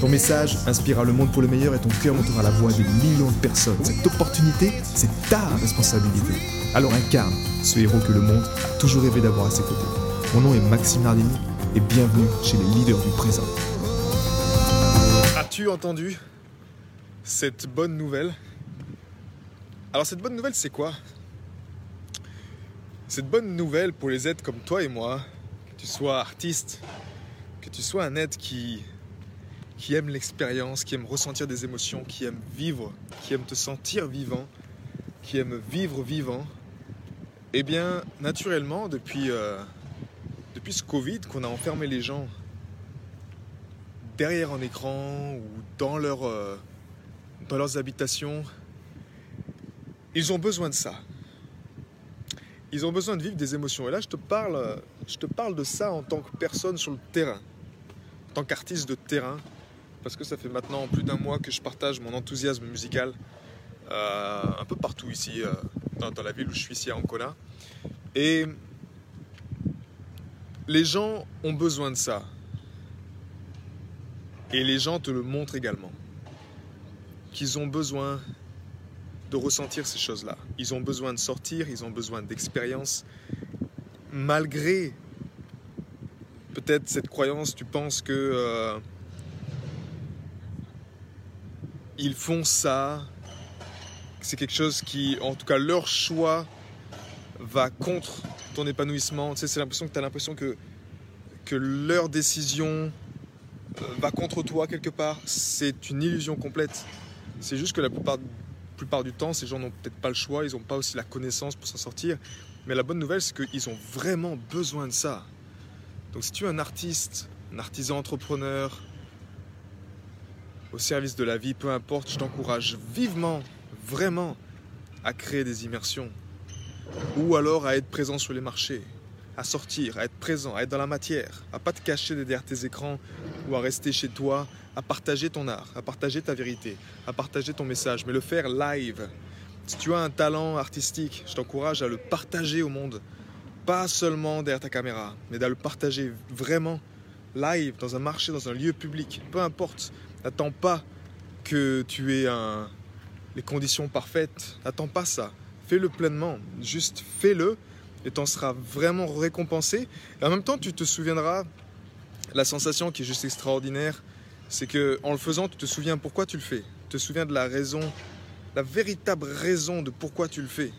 Ton message inspirera le monde pour le meilleur et ton cœur montera la voix des millions de personnes. Cette opportunité, c'est ta responsabilité. Alors incarne ce héros que le monde a toujours rêvé d'avoir à ses côtés. Mon nom est Maxime Nardini et bienvenue chez les leaders du présent. As-tu entendu cette bonne nouvelle? Alors cette bonne nouvelle, c'est quoi? Cette bonne nouvelle pour les êtres comme toi et moi, que tu sois artiste, que tu sois un être qui qui aime l'expérience, qui aime ressentir des émotions, qui aime vivre, qui aime te sentir vivant, qui aime vivre vivant, eh bien, naturellement, depuis, euh, depuis ce Covid, qu'on a enfermé les gens derrière un écran ou dans, leur, euh, dans leurs habitations, ils ont besoin de ça. Ils ont besoin de vivre des émotions. Et là, je te parle, je te parle de ça en tant que personne sur le terrain, en tant qu'artiste de terrain, parce que ça fait maintenant plus d'un mois que je partage mon enthousiasme musical euh, un peu partout ici, euh, dans, la ville où je suis ici à Ancona. Et les gens ont besoin de ça. Et les gens te le montrent également. Qu'ils ont besoin de ressentir ces choses-là. Ils ont besoin de sortir, ils ont besoin d'expérience. Malgré peut-être cette croyance, tu penses que... Euh, ils font ça. C'est quelque chose qui, en tout cas, leur choix va contre ton épanouissement. Tu sais, c'est l'impression que tu as l'impression que, que leur décision euh, va contre toi quelque part. C'est une illusion complète. C'est juste que la plupart, plupart du temps, ces gens n'ont peut-être pas le choix, ils n'ont pas aussi la connaissance pour s'en sortir. Mais la bonne nouvelle, c'est qu'ils ont vraiment besoin de ça. Donc si tu es un artiste, un artisan entrepreneur, au service de la vie, peu importe, je t'encourage vivement, vraiment, à créer des immersions. Ou alors à être présent sur les marchés, à sortir, à être présent, à être dans la matière, à pas te cacher derrière tes écrans ou à rester chez toi, à partager ton art, à partager ta vérité, à partager ton message, mais le faire live. Si tu as un talent artistique, je t'encourage à le partager au monde. Pas seulement derrière ta caméra, mais à le partager vraiment live, dans un marché, dans un lieu public, peu importe. N'attends pas que tu aies les conditions parfaites. N'attends pas ça. Fais-le pleinement. Juste fais-le et tu en seras vraiment récompensé. Et en même temps, tu te souviendras, la sensation qui est juste extraordinaire, c'est que en le faisant, tu te souviens pourquoi tu le fais. Tu te souviens de la raison, la véritable raison de pourquoi tu le fais.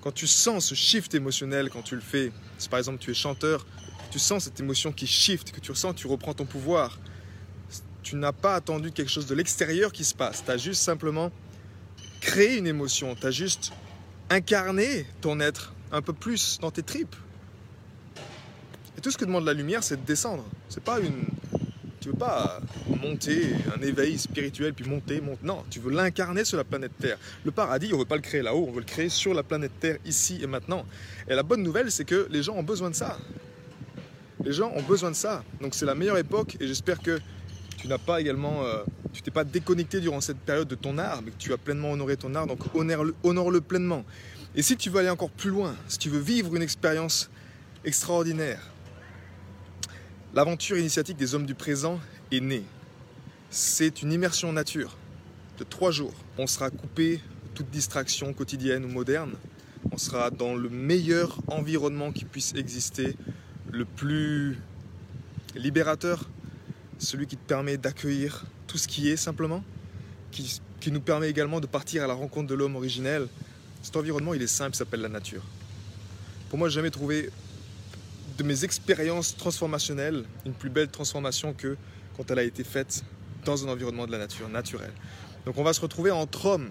Quand tu sens ce shift émotionnel quand tu le fais, si par exemple tu es chanteur, tu sens cette émotion qui shift, que tu ressens, tu reprends ton pouvoir, tu n'as pas attendu quelque chose de l'extérieur qui se passe. Tu as juste simplement créé une émotion. Tu as juste incarné ton être un peu plus dans tes tripes. Et tout ce que demande la lumière, c'est de descendre. C'est pas une. Tu veux pas monter, un éveil spirituel, puis monter, monter. Non, tu veux l'incarner sur la planète Terre. Le paradis, on veut pas le créer là-haut, on veut le créer sur la planète Terre, ici et maintenant. Et la bonne nouvelle, c'est que les gens ont besoin de ça. Les gens ont besoin de ça. Donc c'est la meilleure époque, et j'espère que tu n'as pas également, euh, tu t'es pas déconnecté durant cette période de ton art, mais que tu as pleinement honoré ton art, donc honore-le, pleinement. Et si tu veux aller encore plus loin, si tu veux vivre une expérience extraordinaire, l'aventure initiatique des hommes du présent est née. C'est une immersion nature de trois jours. On sera coupé toute distraction quotidienne ou moderne. On sera dans le meilleur environnement qui puisse exister, le plus libérateur, celui qui te permet d'accueillir tout ce qui est simplement, qui, nous permet également de partir à la rencontre de l'homme originel. Cet environnement, il est simple, il s'appelle la nature. Pour moi, j'ai jamais trouvé de mes expériences transformationnelles une plus belle transformation que quand elle a été faite dans un environnement de la nature, naturel. Donc on va se retrouver entre hommes.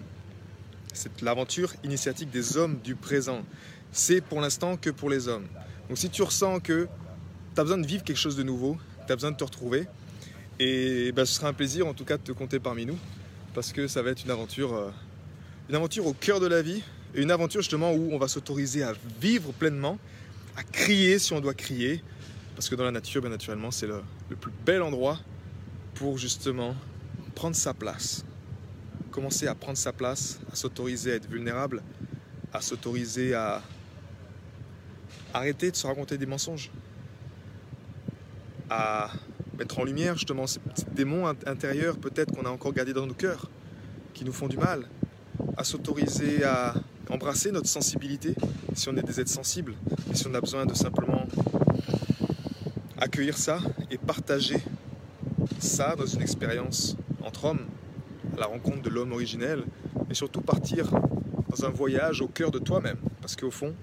C'est l'aventure initiatique des hommes du présent. C'est pour l'instant que pour les hommes. Donc si tu ressens que tu as besoin de vivre quelque chose de nouveau, tu as besoin de te retrouver, et bah, ce sera un plaisir en tout cas de te compter parmi nous. parce que ça va être une aventure, euh, une aventure au cœur de la vie et une aventure justement où on va s'autoriser à vivre pleinement, à crier si on doit crier, parce que dans la nature, bien naturellement, c'est le, le plus bel endroit pour justement prendre sa place, commencer à prendre sa place, à s'autoriser à être vulnérable, à s'autoriser à arrêter de se raconter des mensonges, à mettre en lumière justement ces petits démons intérieurs peut-être qu'on a encore gardés dans nos cœurs, qui nous font du mal, à s'autoriser à embrasser notre sensibilité, si on est des êtres sensibles, et si on a besoin de simplement accueillir ça et partager ça dans une expérience entre hommes, à la rencontre de l'homme originel, et surtout partir dans un voyage au cœur de toi-même, parce qu'au fond,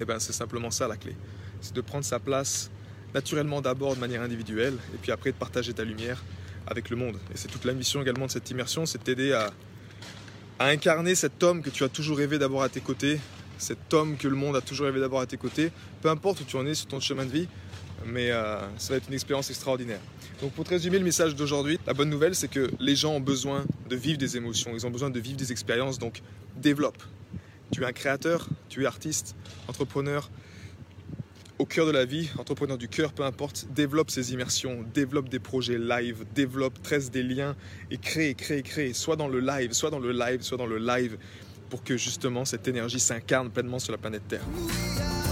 eh ben, c'est simplement ça la clé, c'est de prendre sa place naturellement d'abord de manière individuelle, et puis après de partager ta lumière avec le monde. Et c'est toute la mission également de cette immersion, c'est de t'aider à, incarner cet homme que tu as toujours rêvé d'avoir à tes côtés, cet homme que le monde a toujours rêvé d'avoir à tes côtés, peu importe où tu en es sur ton chemin de vie, mais euh, ça va être une expérience extraordinaire. Donc pour te résumer le message d'aujourd'hui, la bonne nouvelle c'est que les gens ont besoin de vivre des émotions, ils ont besoin de vivre des expériences, donc développe. Tu es un créateur, tu es artiste, entrepreneur, au cœur de la vie, entrepreneur du cœur, peu importe, développe ses immersions, développe des projets live, développe, tresse des liens et crée, crée, crée, soit dans le live, soit dans le live, soit dans le live, pour que justement cette énergie s'incarne pleinement sur la planète Terre.